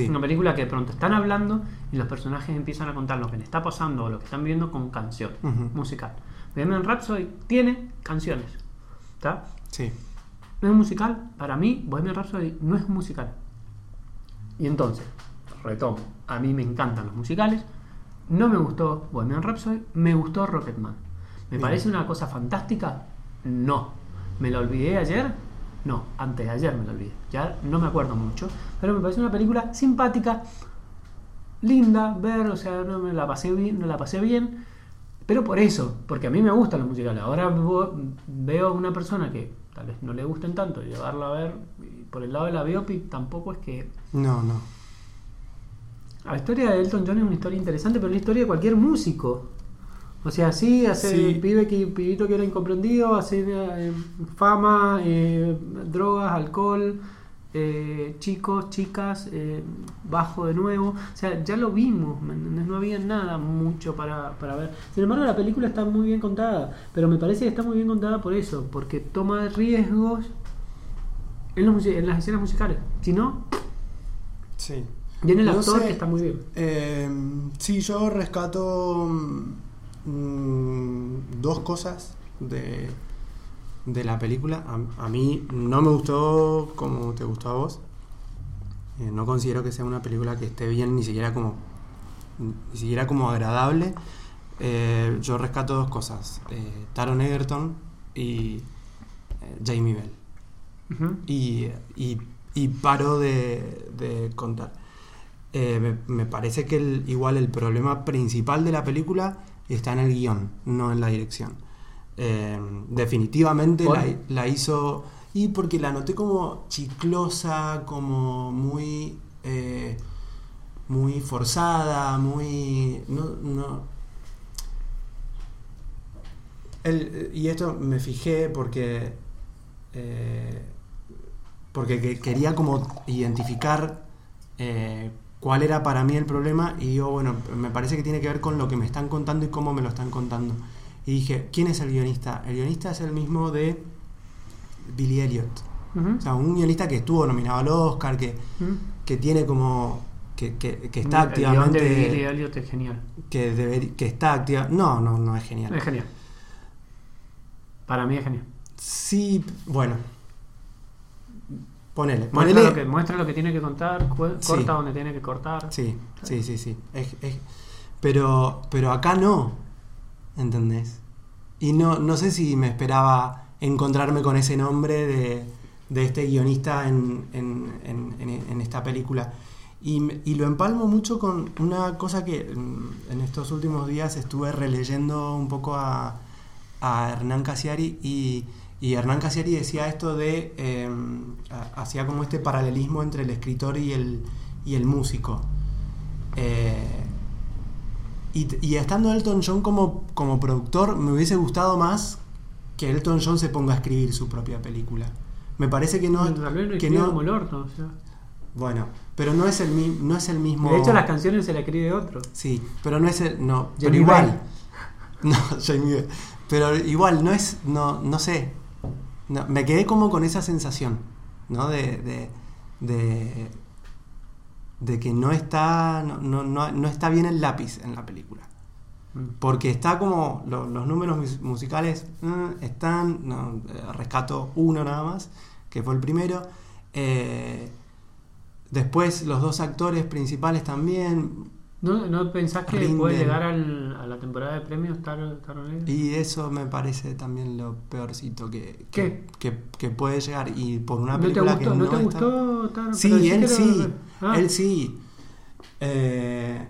Sí. Una película que de pronto están hablando y los personajes empiezan a contar lo que le está pasando o lo que están viendo con canción musical. Bohemian Rhapsody tiene canciones. ¿Está? Sí. ¿No es un musical? Para mí, Bohemian Rhapsody no es un musical. Y entonces, retomo, a mí me encantan los musicales. No me gustó Bohemian Rhapsody, me gustó Rocketman. ¿Me Bien. parece una cosa fantástica? No. ¿Me la olvidé ayer? No, antes de ayer me la olvidé. Ya no me acuerdo mucho. Pero me parece una película simpática, linda, ver, o sea, no me la pasé bien, no la pasé bien. Pero por eso, porque a mí me gustan los musicales. Ahora veo a una persona que tal vez no le gusten tanto y llevarla a ver por el lado de la biopic tampoco es que No, no. la historia de Elton John es una historia interesante, pero es la historia de cualquier músico. O sea, sí, hacer Sí. pibe que, pibito que era incomprendido, hacer eh, fama, eh, drogas, alcohol, eh, chicos, chicas, bajo de nuevo. O sea, ya lo vimos. No había nada mucho para, para ver. Sin embargo, la película está muy bien contada, pero me parece que está muy bien contada por eso, porque toma riesgos en, los en las escenas musicales. Si no, Sí. viene el No actor sé. que está muy bien. Sí, yo rescato mm, dos cosas de, de la película. A, a mí no me gustó como te gustó a vos. Eh, no considero que sea una película que esté bien, ni siquiera como, ni siquiera como agradable. Eh, yo rescato dos cosas: eh, Taron Egerton y eh, Jamie Bell y, y- y paro de, de contar. Me, me parece que el- igual el problema principal de la película está en el guion, no en la dirección. Eh, definitivamente la, la hizo... Y porque la noté como chiclosa, como muy... eh, muy forzada, muy... No, no. El- y esto me fijé porque... eh, porque que- quería como identificar cuál era para mí el problema y digo, bueno, me parece que tiene que ver con lo que me están contando y cómo me lo están contando. Y dije, ¿quién es el guionista? El guionista es el mismo de Billy Elliot. O sea, un guionista que estuvo nominado al Oscar, que, que tiene como... Que, que- que está El guion de Billy activamente... Elliot es genial. Que, deber- que está activa... No, no, no es genial. Es genial. Para mí es genial. Sí, bueno. Ponele. Muestra Ponele... lo, que, muestra lo que tiene que contar, cu- Sí. corta donde tiene que cortar. Sí, sí, sí, sí. Es- es- pero, pero acá no. ¿Entendés? Y no, no sé si me esperaba encontrarme con ese nombre de, de este guionista en, en- en- en- esta película. Y, y lo empalmo mucho con una cosa que mm, en estos últimos días estuve releyendo un poco a, a Hernán Casiari y, y Hernán Casiari decía esto de, eh, ha- hacía como este paralelismo entre el escritor y el, y el músico. Eh, y, y estando Elton John como, como productor, me hubiese gustado más que Elton John se ponga a escribir su propia película. Me parece que no... Lo que no como el orto. o sea. bueno, pero no es el, no es el mismo... De hecho, las canciones se las escribe otro. Sí, pero no es el. No, pero Johnny igual. Bell. No, Jamie Bell. Pero igual, no es. No, no sé. No, me quedé como con esa sensación, ¿no? De. de, de, de que no está. No, no, no, no está bien el lápiz en la película. Mm. Porque está como. lo- los números mus- musicales mm, están. Eh, rescato uno nada más, que fue el primero. Eh, después los dos actores principales también. ¿No, ¿No pensás que Rinden. puede llegar al- a la temporada de premios Taron? Y eso me parece también lo peorcito que, que, que- que puede llegar. Y por una ¿No te película gustó? que ¿No, no te está- gustó Taron? Sí, decís él sí. Ah. Él sí. Eh,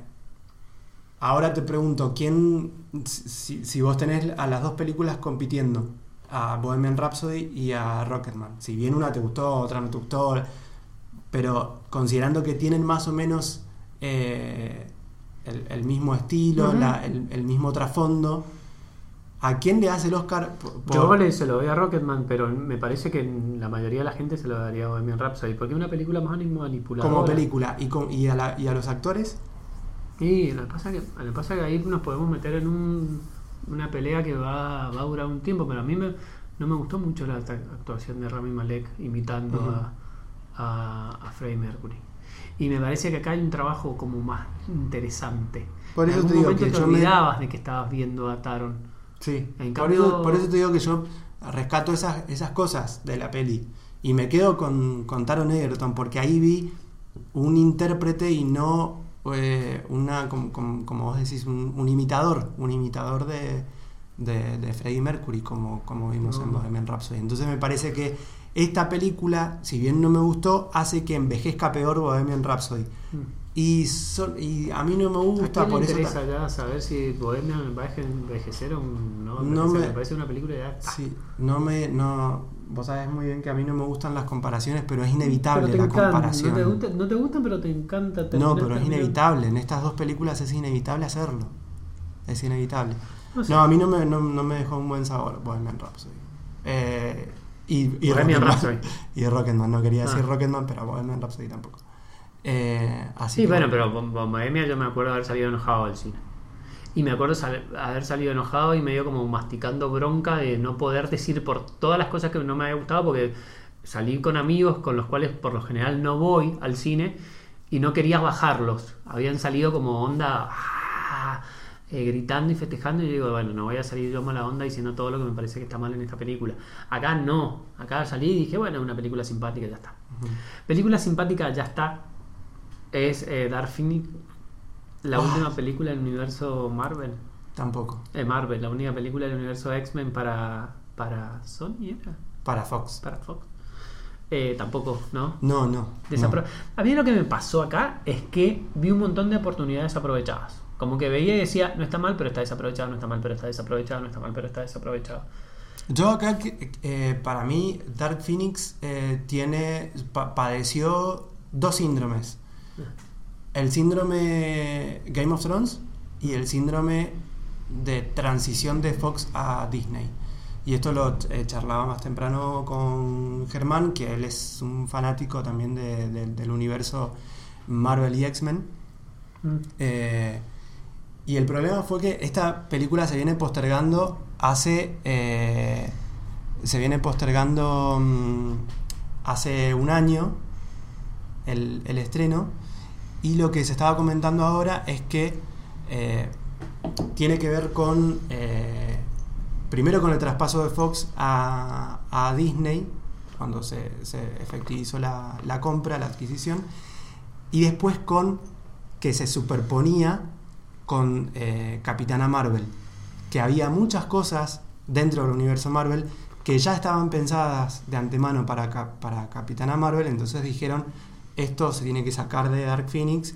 ahora te pregunto, ¿quién, si, si vos tenés a las dos películas compitiendo, a Bohemian Rhapsody y a Rocketman, si bien una te gustó, otra no te gustó, pero considerando que tienen más o menos eh, el, el mismo estilo, la- el, el mismo trasfondo, ¿a quién le das el Oscar? por- Yo le, se lo doy a Rocketman, pero me parece que la mayoría de la gente se lo daría a Bohemian Rhapsody, porque es una película más manipuladora. como película y, con- y, a la- y a los actores? Y lo que pasa que, lo que pasa que ahí nos podemos meter en un- una pelea que va, va a durar un tiempo, pero a mí me, no me gustó mucho la act- actuación de Rami Malek imitando a, a, a Freddie Mercury. Y me parece que acá hay un trabajo como más interesante. Por en eso algún te digo momento que te yo me- olvidabas de que estabas viendo a Taron. Sí, En por, cambio- eso, por eso te digo que yo rescato esas, esas cosas de la peli y me quedo con, con Taron Egerton porque ahí vi un intérprete y no eh, una, como, como- como vos decís, un, un imitador, un imitador de, de, de Freddie Mercury como, como vimos en No. Bohemian Rhapsody. Entonces me parece que esta película, si bien no me gustó, hace que envejezca peor Bohemian Rhapsody. Y, son- y a mí no me ¿A gusta, quién por le eso... ya saber si Bohemian va a envejecer o no? No me- me parece una película de edad. Sí, no me, no, vos sabés muy bien que a mí no me gustan las comparaciones, pero es inevitable Pero la encanta, comparación. No te, gusta- no te gustan, pero te encanta. No, terminar- pero es inevitable. En estas dos películas es inevitable hacerlo. Es inevitable. No sé. No, a mí no me, no, no me dejó un buen sabor Bohemian Rhapsody. Eh, y, y Bohemian Rocketman. Rhapsody. Y Rocketman, no quería decir Ah. Rocketman, pero Bohemian Rhapsody tampoco. Eh, así Sí, que bueno, pero con con Bohemia yo me acuerdo haber salido enojado del cine. Y me acuerdo sal- haber salido enojado y medio como masticando bronca de no poder decir por todas las cosas que no me había gustado porque salí con amigos con los cuales por lo general no voy al cine y no quería bajarlos. Habían salido como onda ah, eh, gritando y festejando y yo digo, bueno, no voy a salir yo mala onda diciendo todo lo que me parece que está mal en esta película. Acá no, acá salí y dije, bueno, es una película simpática ya está. Película simpática, ya está. Es eh, Dark Phoenix, la Ah. última película del universo Marvel. tampoco. Eh, Marvel, la única película del universo X-Men para, para Sony, ¿era? Para Fox. Para Fox. Eh, tampoco, ¿no? No, no. No. A mí lo que me pasó acá es que vi un montón de oportunidades aprovechadas. Como que veía y decía, no está mal, pero está desaprovechado, no está mal, pero está desaprovechado, no está mal, pero está desaprovechado. Yo acá, eh, para mí, Dark Phoenix eh, tiene, pa- padeció dos síndromes. el síndrome Game of Thrones y el síndrome de transición de Fox a Disney. Y esto lo eh, charlaba más temprano con Germán, que él es un fanático también de- de- del universo Marvel y X-Men. Mm. Eh, y el problema fue que esta película se viene postergando hace. eh, se viene postergando mm, hace un año el, el estreno. Y lo que se estaba comentando ahora es que eh, tiene que ver con. eh, primero con el traspaso de Fox a, a Disney, cuando se, se efectivizó la, la compra, la adquisición. Y después con que se superponía con eh, Capitana Marvel. Que había muchas cosas dentro del universo Marvel que ya estaban pensadas de antemano para, para Capitana Marvel, entonces dijeron, esto se tiene que sacar de Dark Phoenix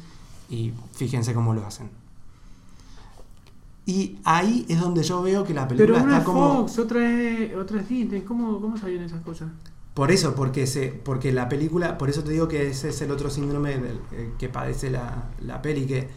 y fíjense cómo lo hacen. Y ahí es donde yo veo que la película Pero una está es como... Fox, otra es, otra es Disney. ¿Cómo, ¿Cómo sabían esas cosas? Por eso, porque se, porque la película, por eso te digo que ese es el otro síndrome del- eh, que padece la, la peli, que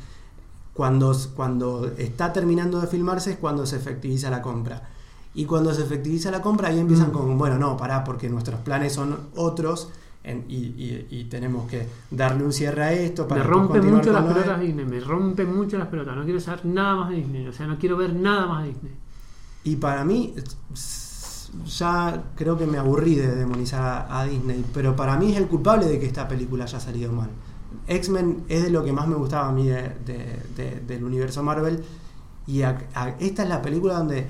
cuando, cuando está terminando de filmarse es cuando se efectiviza la compra. Y cuando se efectiviza la compra ahí empiezan Mm. con, bueno, no, pará, porque nuestros planes son otros en- y, y- y tenemos que darle un cierre a esto para me rompe mucho las lo de- pelotas Disney, me rompe mucho las pelotas. No quiero saber nada más de Disney, o sea, no quiero ver nada más de Disney. Y para mí, ya creo que me aburrí de demonizar a, a Disney, pero para mí es el culpable de que esta película haya salido mal. X-Men es de lo que más me gustaba a mí de- de- de- del universo Marvel, y a- a- esta es la película donde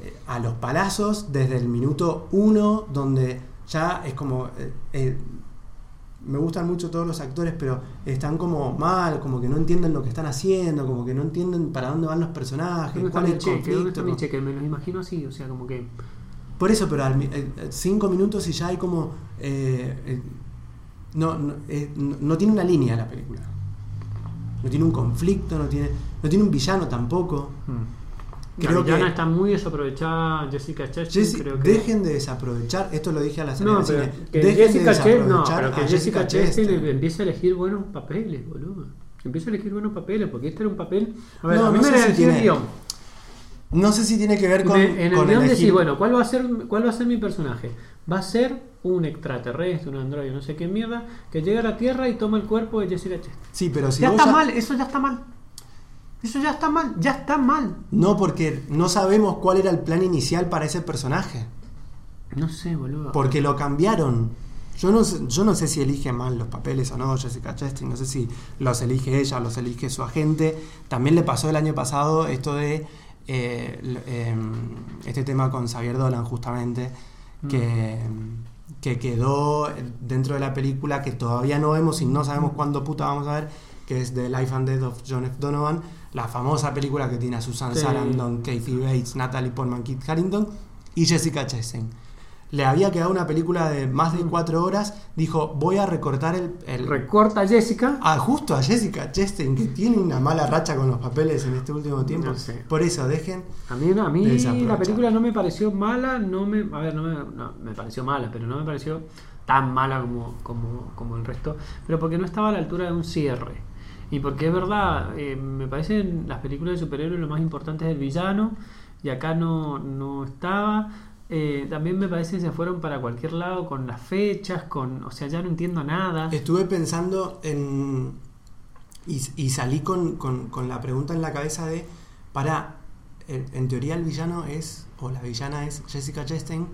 eh, a los palazos, desde el minuto uno, donde ya es como... eh, eh, me gustan mucho todos los actores, pero están como mal, como que no entienden lo que están haciendo, como que no entienden para dónde van los personajes, ¿Dónde está cuál es el conflicto. cheque? Me los imagino así, o sea, como que. Por eso, pero al eh, cinco minutos y ya hay como... no, no, eh, no- no tiene una línea la película. No tiene un conflicto, no tiene, no tiene un villano tampoco. La Creo villana que- está muy desaprovechada. Jessica Chastain, Jesse- creo que. Dejen de desaprovechar, esto lo dije a la pero que dejen Jessica de Chastain, no, desaprovechar pero que a Jessica Chastain empiece a elegir buenos papeles, boludo. Empieza a elegir buenos papeles, porque este era un papel. A ver, No, a mí no me sé si el tiene- guion. No sé si tiene que ver con, Me- en el con guion elegir- decís, bueno, ¿cuál va, a ser, ¿cuál va a ser mi personaje? Va a ser un extraterrestre, un androide, no sé qué mierda, que llega a la Tierra y toma el cuerpo de Jessica Chastain. Sí, pero si ya vos está ya- mal, eso ya está mal. Eso ya está mal, ya está mal. No, porque no sabemos cuál era el plan inicial para ese personaje. No sé, boludo. Porque lo cambiaron. Yo no, sé, yo no sé si elige mal los papeles o no, Jessica Chastain. No sé si los elige ella, los elige su agente. También le pasó el año pasado esto de eh, em, este tema con Xavier Dolan, justamente, que, que quedó dentro de la película que todavía no vemos y no sabemos cuándo puta vamos a ver, que es The Life and Death of John F. Donovan, la famosa película que tiene a Susan Sí. Sarandon, Kathy Bates, Natalie Portman, Kit Harington y Jessica Chastain. Le había quedado una película de más de cuatro horas, dijo, voy a recortar el... el- Recorta a Jessica. Ah, justo a Jessica Chastain, que tiene una mala racha con los papeles en este último tiempo. No sé. Por eso, dejen... A mí, a mí la película no me pareció mala, no me, a ver, no me, no, me pareció mala, pero no me pareció tan mala como, como, como el resto, pero porque no estaba a la altura de un cierre. Y porque es verdad, eh, me parecen las películas de superhéroes lo más importante es el villano, y acá no, no estaba. Eh, también me parece que se fueron para cualquier lado con las fechas, con, o sea, ya no entiendo nada. Estuve pensando en... Y, y salí con, con- con la pregunta en la cabeza de, para, en, en teoría el villano es, o la villana es Jessica Chastain,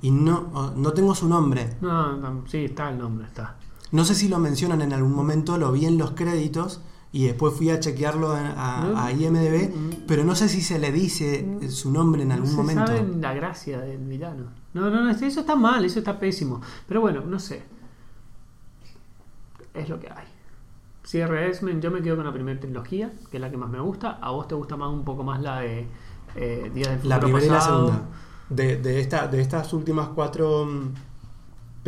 y no, no tengo su nombre. No, no, sí, está el nombre, está. No sé si lo mencionan en algún momento, lo vi en los créditos y después fui a chequearlo a, a- No. a IMDB, Mm. pero no sé si se le dice eh, su nombre en algún no se momento. sabe la gracia del villano. No, no, no, eso está mal, eso está pésimo. Pero bueno, no sé. Es lo que hay. Cierre X-Men, yo me quedo con la primera trilogía, que es la que más me gusta. A vos te gusta más un poco más la de eh, Días del Futuro La primera y la segunda. De, de, esta, de estas últimas cuatro mm,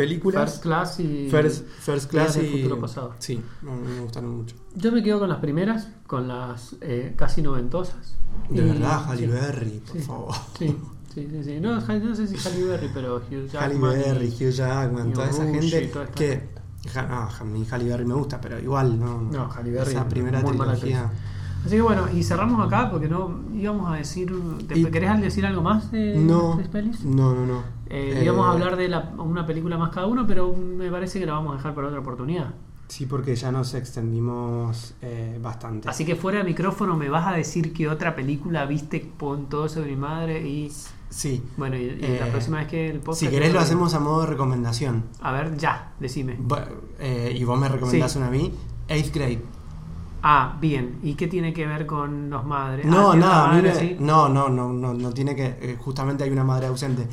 películas. First Class y First, First Class y. Futuro Pasado. Sí, no, no me gustaron mucho. Yo me quedo con las primeras, con las eh, casi noventosas. De Y- verdad, Halle sí. Berry, por Sí. favor. Sí, sí, sí, sí. No, Halle- no sé si Halle Berry, pero Hugh Halle Jackman y- Berry, Hugh Jackman, toda esa gente toda que gente. Ja- No, a mí Halle Berry me gusta, pero igual, ¿no? No, Halle Berry Esa es primera trilogía. Así que bueno, y cerramos acá porque no íbamos a decir. ¿te, Y- ¿Querés decir algo más de No, las pelis? no, no, no. Eh, Eh, íbamos a hablar de la- una película más cada uno, pero me parece que la vamos a dejar para otra oportunidad. Sí, porque ya nos extendimos eh, bastante. Así que fuera de micrófono me vas a decir que otra película viste con todo sobre mi madre y Sí. bueno, y, y la Eh, próxima vez que el podcast... Si querés lo hacemos a modo de recomendación. A ver, ya, decime. Eh, y vos me recomendás Sí. una a mí. Eighth grade. Ah, bien. ¿Y qué tiene que ver con los madres? No, Ah, ¿tiene nada, madre, me- sí? no, no, no, no, no tiene que. eh, justamente hay una madre ausente.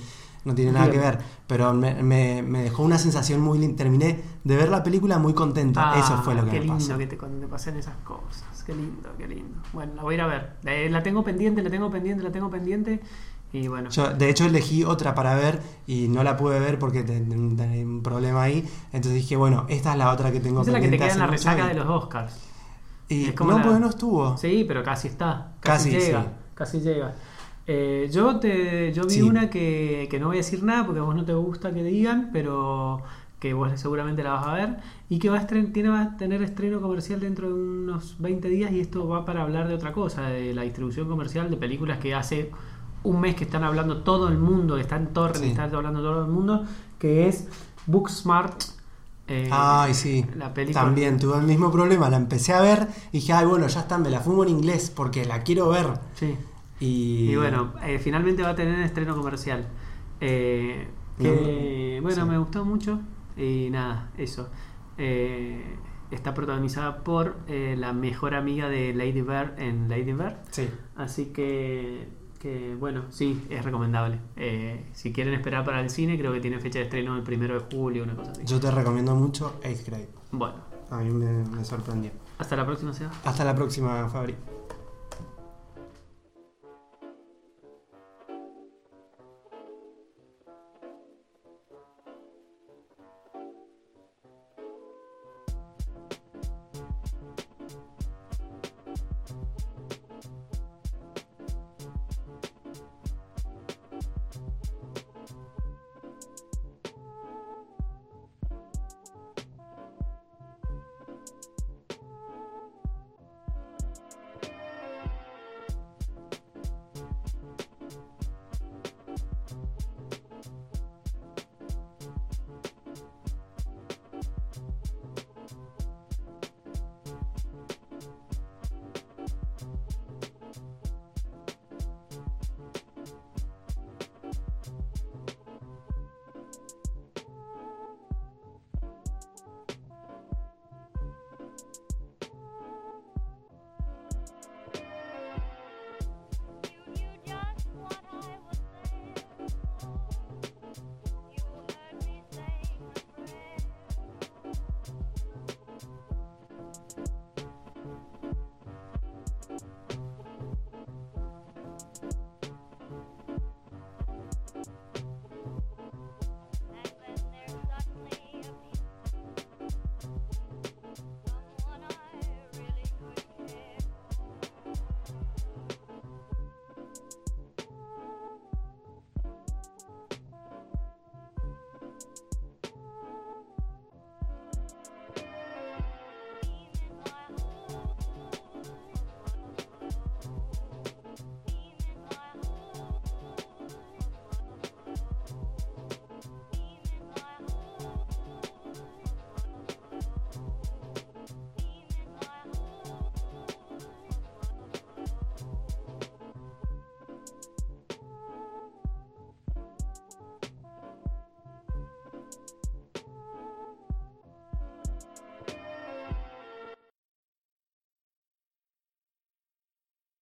No tiene nada Bien. que ver. Pero me, me- me dejó una sensación muy linda. Terminé de ver la película muy contenta. Ah, Eso fue lo que qué me lindo pasó. que te, cuando te pasen esas cosas. Qué lindo, qué lindo. Bueno, la voy a ir a ver. Eh, la tengo pendiente, la tengo pendiente, la tengo pendiente. Y bueno. Yo, de hecho, elegí otra para ver y no la pude ver porque ten- ten- tenía un problema ahí. Entonces dije, bueno, esta es la otra que tengo Esa es la que te pendiente queda en la resaca de los Oscars. Como no, porque no estuvo. Sí, pero casi está. Casi, Casi, llega. sí. Casi llega. Eh, yo te yo vi Sí. una que, que no voy a decir nada porque a vos no te gusta que digan, pero que vos seguramente la vas a ver y que va a, estren- tiene, va a tener estreno comercial dentro de unos 20 días y esto va para hablar de otra cosa, de la distribución comercial de películas que hace un mes que están hablando todo el mundo, que está en Torrent, Sí. está hablando todo el mundo, que es Booksmart. Eh, Ay, sí. La película. También tuve el mismo problema. La empecé a ver y dije, ay, bueno, ya está, me la fumo en inglés porque la quiero ver. Sí. Y, Y bueno, eh, finalmente va a tener estreno comercial. Eh, que, Mm, bueno, sí. me gustó mucho. Y nada, eso. Eh, está protagonizada por eh, la mejor amiga de Lady Bird en Lady Bird. Sí. Así que, que, bueno, sí, es recomendable. Eh, si quieren esperar para el cine, creo que tiene fecha de estreno el primero de julio, una cosa así. Yo te recomiendo mucho Eighth Grade. Bueno, A mí me, me sorprendió. hasta la próxima, Seba. Hasta la próxima, Fabri.